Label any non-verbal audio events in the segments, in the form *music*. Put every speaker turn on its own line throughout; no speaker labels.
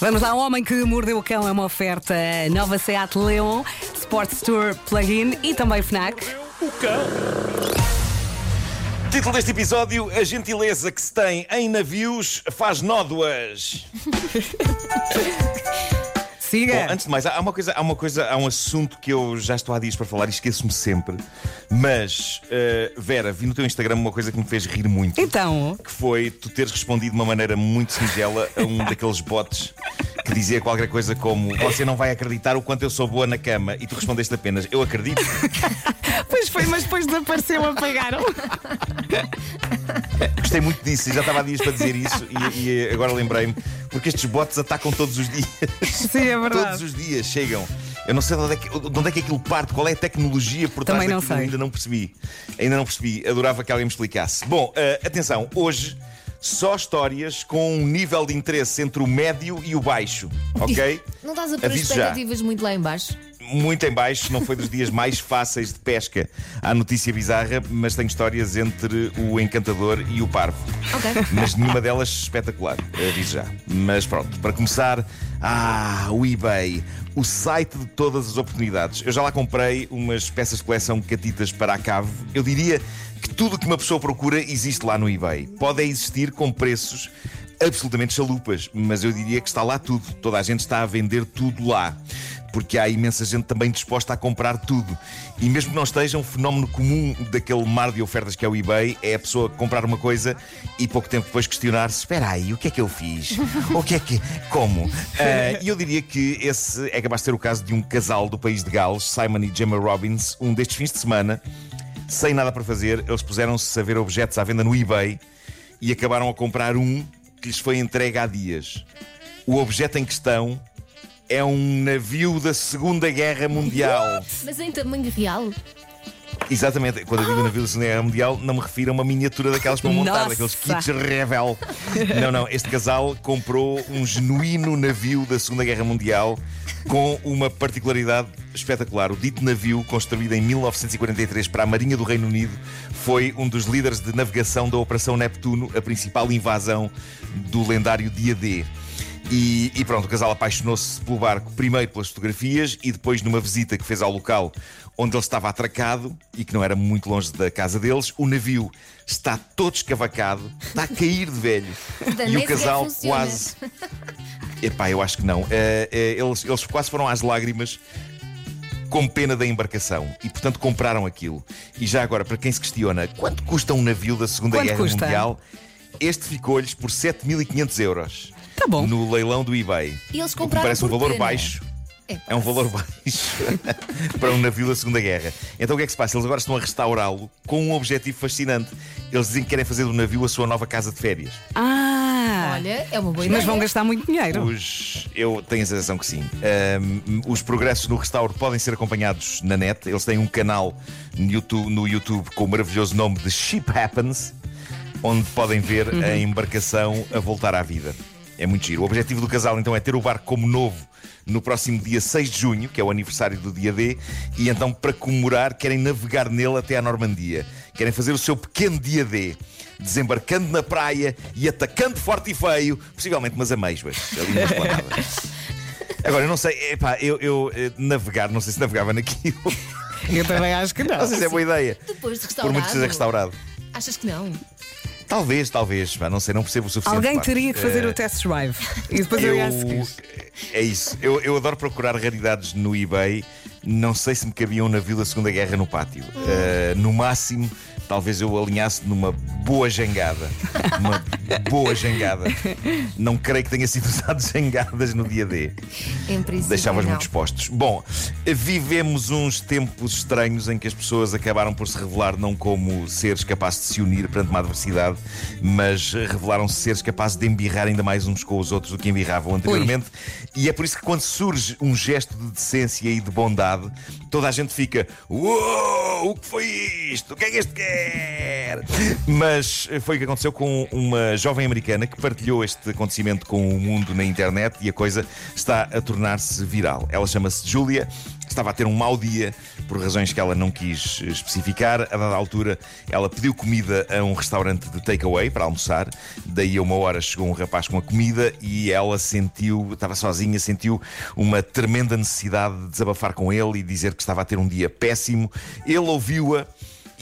Vamos lá, o Homem que Mordeu o Cão é uma oferta nova Seat Leon, Sports Tour Plug-in e também FNAC.
O cão.
Título deste episódio: A gentileza que se tem em navios faz nódoas. *laughs*
Siga.
Bom, antes de mais, há uma coisa, há uma coisa, há um assunto que eu já estou há dias para falar e esqueço-me sempre. Mas, eh, Vera, vi no teu Instagram uma coisa que me fez rir muito.
Então,
Que foi tu teres respondido de uma maneira muito singela a um *laughs* daqueles bots que dizia qualquer coisa como Você não vai acreditar o quanto eu sou boa na cama. E tu respondeste apenas Eu acredito. *laughs*
pois foi, mas depois desapareceu, apagaram. *laughs*
Gostei muito disso e já estava há dias para dizer isso e, e agora lembrei-me. Porque estes bots atacam todos os dias.
Sim, é
Todos
verdade.
os dias chegam. Eu não sei de onde, é que, de onde é que aquilo parte, qual é a tecnologia por trás
Também não
daquilo,
sei.
ainda não percebi. Ainda não percebi. Adorava que alguém me explicasse. Bom, eh, atenção, hoje só histórias com um nível de interesse entre o médio e o baixo, ok?
Não estás a pôr
Aviso já.
expectativas muito lá em baixo?
Muito em baixo, não foi dos dias mais fáceis de pesca. Há notícia bizarra, mas tenho histórias entre o encantador e o parvo.
Ok.
Mas nenhuma delas espetacular, aviso já. Mas pronto, para começar, ah, o eBay, o site de todas as oportunidades. Eu já lá comprei umas peças de coleção catitas para a cave. Eu diria que tudo o que uma pessoa procura existe lá no eBay. Pode existir com preços absolutamente chalupas, mas eu diria que está lá tudo. Toda a gente está a vender tudo lá. Porque há imensa gente também disposta a comprar tudo. E mesmo que não esteja, um fenómeno comum daquele mar de ofertas que é o eBay é a pessoa comprar uma coisa e pouco tempo depois questionar-se: espera aí, o que é que eu fiz? O que é que. Como? Ah, *laughs* E eu diria que esse é capaz de ser o caso de um casal do país de Gales, Simon e Gemma Robbins, um destes fins de semana, sem nada para fazer, eles puseram-se a ver objetos à venda no eBay e acabaram a comprar um que lhes foi entregue há dias. O objeto em questão é um navio da Segunda Guerra Mundial.
Mas em tamanho real?
Exatamente, quando eu digo navio da Segunda Guerra Mundial, não me refiro a uma miniatura daquelas para montar,
Nossa.
daqueles kits Revel. Não, não, este casal comprou um genuíno navio da Segunda Guerra Mundial com uma particularidade espetacular. O dito navio, construído em 1943 para a Marinha do Reino Unido, foi um dos líderes de navegação da Operação Neptuno, a principal invasão do lendário dia D. E, e pronto, o casal apaixonou-se pelo barco, primeiro pelas fotografias e depois numa visita que fez ao local onde ele estava atracado e que não era muito longe da casa deles. O navio está todo escavacado, está a cair de velho. E o
sequer
casal quase. Epá, eu acho que não. Eh, eh, eles, eles quase foram às lágrimas com pena da embarcação e, portanto, compraram aquilo. E já agora, para quem se questiona quanto custa um navio da Segunda
Quanto
Guerra
custa?
Mundial, este ficou-lhes por 7.500 euros.
Tá bom.
No leilão do eBay.
E eles
O que
compraram
parece um valor
pena.
baixo.
É,
É um valor baixo *laughs* para um navio da Segunda Guerra. Então o que é que se passa? Eles agora estão a restaurá-lo com um objetivo fascinante. Eles dizem que querem fazer do navio a sua nova casa de férias.
Ah,
Olha, é uma boa ideia.
mas vão gastar muito dinheiro.
Os, eu tenho a sensação que sim. Ahm, os progressos no restauro podem ser acompanhados na net. Eles têm um canal no YouTube, no YouTube com o maravilhoso nome de Ship Happens, onde podem ver a embarcação a voltar à vida. É muito giro. O objetivo do casal então é ter o barco como novo no próximo dia 6 de junho, que é o aniversário do dia D, e então, para comemorar, querem navegar nele até à Normandia. Querem fazer o seu pequeno dia D, desembarcando na praia e atacando forte e feio, possivelmente umas amêijoas, ali na esplanada. *laughs* Agora, eu não sei, epá, eu, eu eh, navegar, não sei se navegava naquilo.
Eu também acho que não.
Não sei se é boa ideia.
Depois de
Por
restaurado.
muito que seja restaurado.
Achas que não?
Talvez, talvez, não sei, não percebo o suficiente.
Alguém
pá.
teria que fazer
Eh,
o test drive. E depois eu ia a seguir.
É isso. Eu, eu adoro procurar raridades no eBay. Não sei se me cabia um navio da Segunda Guerra no pátio. Uh, no máximo, talvez eu alinhasse numa boa jangada. Uma boa jangada. Não creio que tenha sido usado *laughs* jangadas no dia D.
Em princípio.
Muito expostos. Bom, vivemos uns tempos estranhos em que as pessoas acabaram por se revelar não como seres capazes de se unir perante uma adversidade, mas revelaram-se seres capazes de embirrar ainda mais uns com os outros do que embirravam anteriormente. E é por isso que quando surge um gesto de decência e de bondade, toda a gente fica: Uou, o que foi isto? O que é que este Mas foi o que aconteceu com uma jovem americana que partilhou este acontecimento com o mundo na internet e a coisa está a tornar-se viral. Ela chama-se Julia estava a ter um mau dia por razões que ela não quis especificar. A dada altura, ela pediu comida a um restaurante de takeaway para almoçar. Daí a uma hora chegou um rapaz com a comida e ela sentiu, estava sozinha, sentiu uma tremenda necessidade de desabafar com ele e dizer que estava a ter um dia péssimo. Ele ouviu-a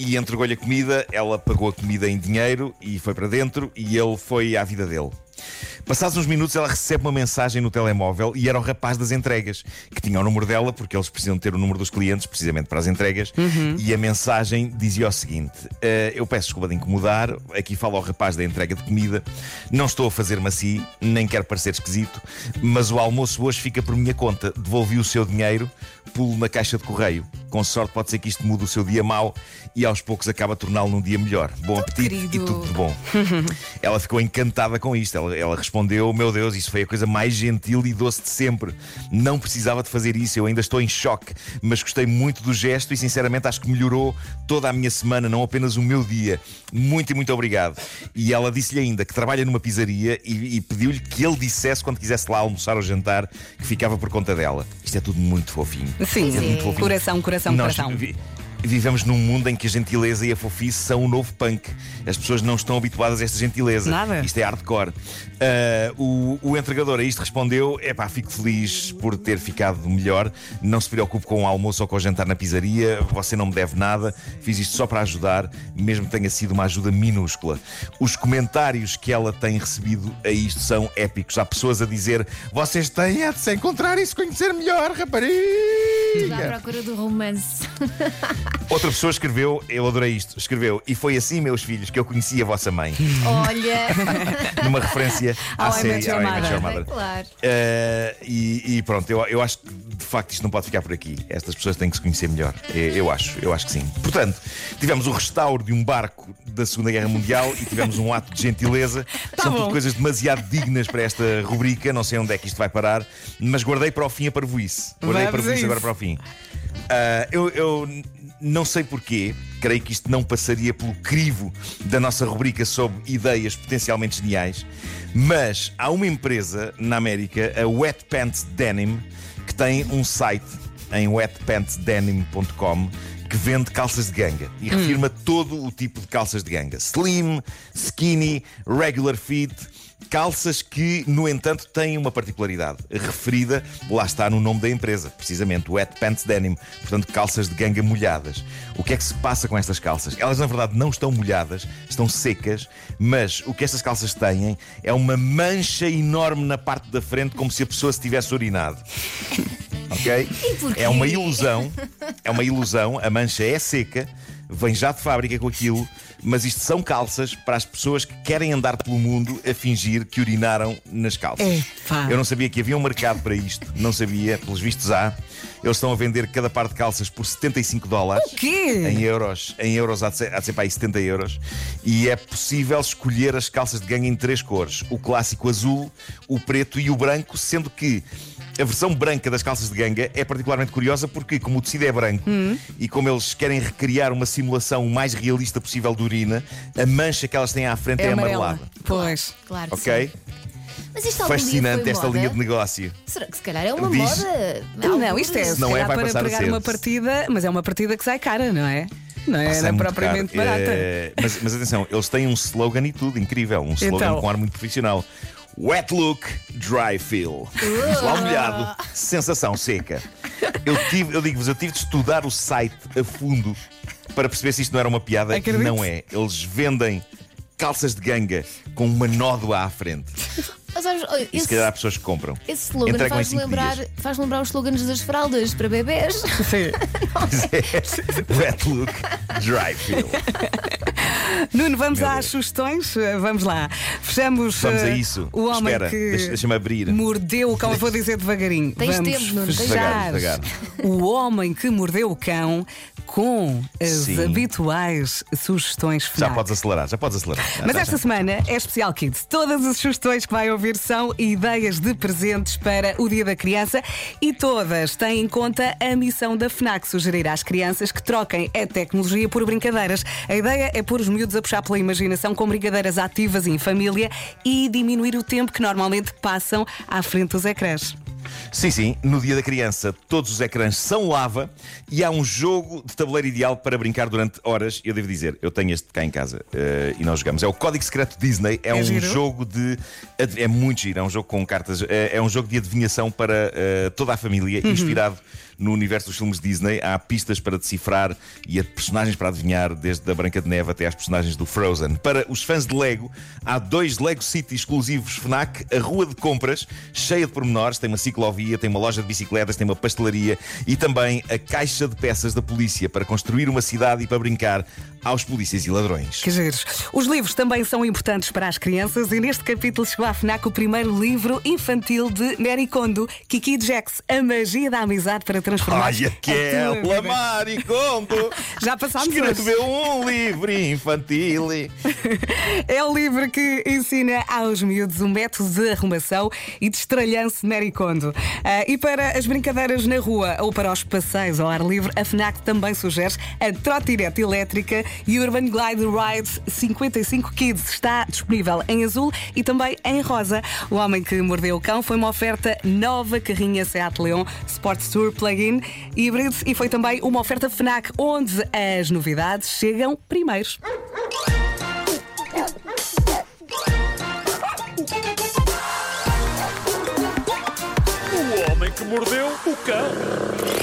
e entregou-lhe a comida, ela pagou a comida em dinheiro e foi para dentro e ele foi à vida dele. Passados uns minutos, ela recebe uma mensagem no telemóvel e era o rapaz das entregas, que tinha o número dela, porque eles precisam ter o número dos clientes, precisamente para as entregas. Uhum. E a mensagem dizia o seguinte: uh, Eu peço desculpa de incomodar, aqui fala o rapaz da entrega de comida. Não estou a fazer-me assim, nem quero parecer esquisito, mas o almoço hoje fica por minha conta. Devolvi o seu dinheiro, pulo na caixa de correio. Com sorte, pode ser que isto mude o seu dia mau e aos poucos acaba a torná-lo num dia melhor. Bom apetite e tudo de bom. *laughs* ela ficou encantada com isto. Ela, ela respondeu: Meu Deus, isso foi a coisa mais gentil e doce de sempre. Não precisava de fazer isso, eu ainda estou em choque, mas gostei muito do gesto e sinceramente acho que melhorou toda a minha semana, não apenas o meu dia. Muito e muito obrigado. E ela disse-lhe ainda que trabalha numa pizzaria e, e pediu-lhe que ele dissesse quando quisesse lá almoçar ou jantar que ficava por conta dela. Isto é tudo muito fofinho.
Sim,
É muito fofinho.
coração, coração,
Nós
coração.
vi- Vivemos num mundo em que a gentileza e a fofice são o novo punk. As pessoas não estão habituadas a esta gentileza.
Nada.
Isto é hardcore. Ah, o, o entregador a isto respondeu: é pá, fico feliz por ter ficado melhor. Não se preocupe com o almoço ou com o jantar na pizzaria. Você não me deve nada. Fiz isto só para ajudar, mesmo que tenha sido uma ajuda minúscula. Os comentários que ela tem recebido a isto são épicos. Há pessoas a dizer: vocês têm é de se encontrar e se conhecer melhor, rapariga.
Tudo à procura do romance. *laughs*
Outra pessoa escreveu, eu adorei isto, escreveu, e foi assim, meus filhos, que eu conheci a vossa mãe.
Olha. *laughs*
Numa referência à
Met
série How I Met Your
Mother.
Claro.
Eh, e, e pronto, eu, eu acho que de facto isto não pode ficar por aqui. Estas pessoas têm que se conhecer melhor. Eh, Eu acho, eu acho que sim. Portanto, tivemos o restauro de um barco da Segunda Guerra Mundial e tivemos um ato de gentileza.
Tá
São
bom.
tudo coisas demasiado dignas para esta rubrica. Não sei onde é que isto vai parar, mas guardei para o fim a parvoíce. Guardei a parvoíce agora para o fim. Ah, eu, eu não sei porquê, creio que isto não passaria pelo crivo da nossa rubrica sobre ideias potencialmente geniais, mas há uma empresa na América, a Wet Pants Denim, que tem um site em wetpantsdenim.com que vende calças de ganga e refirma todo o tipo de calças de ganga: slim, skinny, regular fit. Calças que, no entanto, têm uma particularidade referida, lá está no nome da empresa, precisamente, Wet Pants Denim, portanto, calças de ganga molhadas. O que é que se passa com estas calças? Elas, na verdade, não estão molhadas, estão secas, mas o que estas calças têm é uma mancha enorme na parte da frente, como se a pessoa se tivesse urinado. Ok? É uma ilusão, é uma ilusão, a mancha é seca, vem já de fábrica com aquilo, mas isto são calças para as pessoas que querem andar pelo mundo a fingir que urinaram nas calças.
Epá.
Eu não sabia que havia um mercado para isto, não sabia, pelos vistos há. Eles estão a vender cada par de calças por 75 dólares.
O quê?
Em euros, em euros há de ser, há de ser para aí 70 euros. E é possível escolher as calças de gangue em três cores: o clássico azul, o preto e o branco, sendo que a versão branca das calças de ganga é particularmente curiosa porque, como o tecido é branco e como eles querem recriar uma simulação o mais realista possível de urina, a mancha que elas têm à frente é,
É amarela.
amarelada.
Pois.
Claro que
Ok?
sim. Mas isto
Fascinante esta
moda?
linha de negócio.
Será que se calhar é uma
Diz-
moda?
Não, isto é, se
não é, vai
para
passar a
pregar
ser.
uma partida, mas é uma partida que sai cara, não é? Não é, não é propriamente
caro.
barata.
É, mas, mas atenção, eles têm um slogan e tudo, incrível. Um slogan
Então.
com ar muito profissional. Wet look, dry feel. Visual molhado, sensação seca. Eu, tive, eu digo-vos, eu tive de estudar o site a fundo para perceber se isto não era uma piada.
Acredito.
Não é. Eles vendem calças de ganga com uma nódoa à frente.
Mas, sabes, olha,
E se calhar há pessoas que compram.
esse slogan
Entregam em
faz
cinco
lembrar,
dias.
faz lembrar os slogans das fraldas para bebés.
Sim. *laughs*
Pois é. *laughs* Wet look, dry feel.
Nuno, vamos
Meu
às
Deus.
sugestões? Vamos lá. Fechamos.
Vamos a
uh,
isso.
O homem
Espera,
que
deixa- deixa-me abrir.
mordeu o cão. Eu vou dizer devagarinho.
Tens
vamos
tempo, Nuno,
fechar.
devagar,
O homem que mordeu o cão com as
Sim.
habituais sugestões
Já
FNAC.
podes acelerar, já podes acelerar. Já,
Mas
já,
esta
já.
semana é especial Kids. Todas as sugestões que vai ouvir são ideias de presentes para o Dia da Criança e todas têm em conta a missão da FNAC sugerir às crianças que troquem a tecnologia por brincadeiras. A ideia é pôr os miúdos a puxar pela imaginação com brincadeiras ativas em família e diminuir o tempo que normalmente passam à frente dos ecrãs.
Sim, sim, no dia da criança todos os ecrãs são lava e há um jogo de tabuleiro ideal para brincar durante horas. Eu devo dizer, eu tenho este cá em casa eh, e nós jogamos. É o Código Secreto Disney, é,
É
um
giro?
jogo de. É muito giro, é um jogo com cartas, é, é um jogo de adivinhação para eh, toda a família,
Uhum.
inspirado no universo dos filmes Disney. Há pistas para decifrar e há personagens para adivinhar, desde a Branca de Neve até às personagens do Frozen. Para os fãs de Lego, há dois Lego City exclusivos Fnac, a rua de compras, cheia de pormenores, tem uma ciclovia, tem uma loja de bicicletas, tem uma pastelaria e também a caixa de peças da polícia para construir uma cidade e para brincar aos polícias e ladrões.
Que giros. Os livros também são importantes para as crianças e neste capítulo chegou à FNAC o primeiro livro infantil de Mary Kondo, Kiki Jax, A Magia da Amizade para transformar
Ai,
a tua
aquela
vida.
Maricondo *laughs*
Já passámos
escreveu um livro infantil. *laughs*
É o livro que ensina aos miúdos o método de arrumação e de estralhanço de Mary Kondo. Ah, e para as brincadeiras na rua ou para os passeios ao ar livre, a FNAC também sugere a trotinete elétrica Urban Glide Ride 55 Kids. Está disponível em azul e também em rosa. O Homem que Mordeu o Cão foi uma oferta nova carrinha Seat Leon Sports Tour Plug-in Hybrid e foi também uma oferta FNAC onde as novidades chegam primeiros.
O homem que mordeu o cão.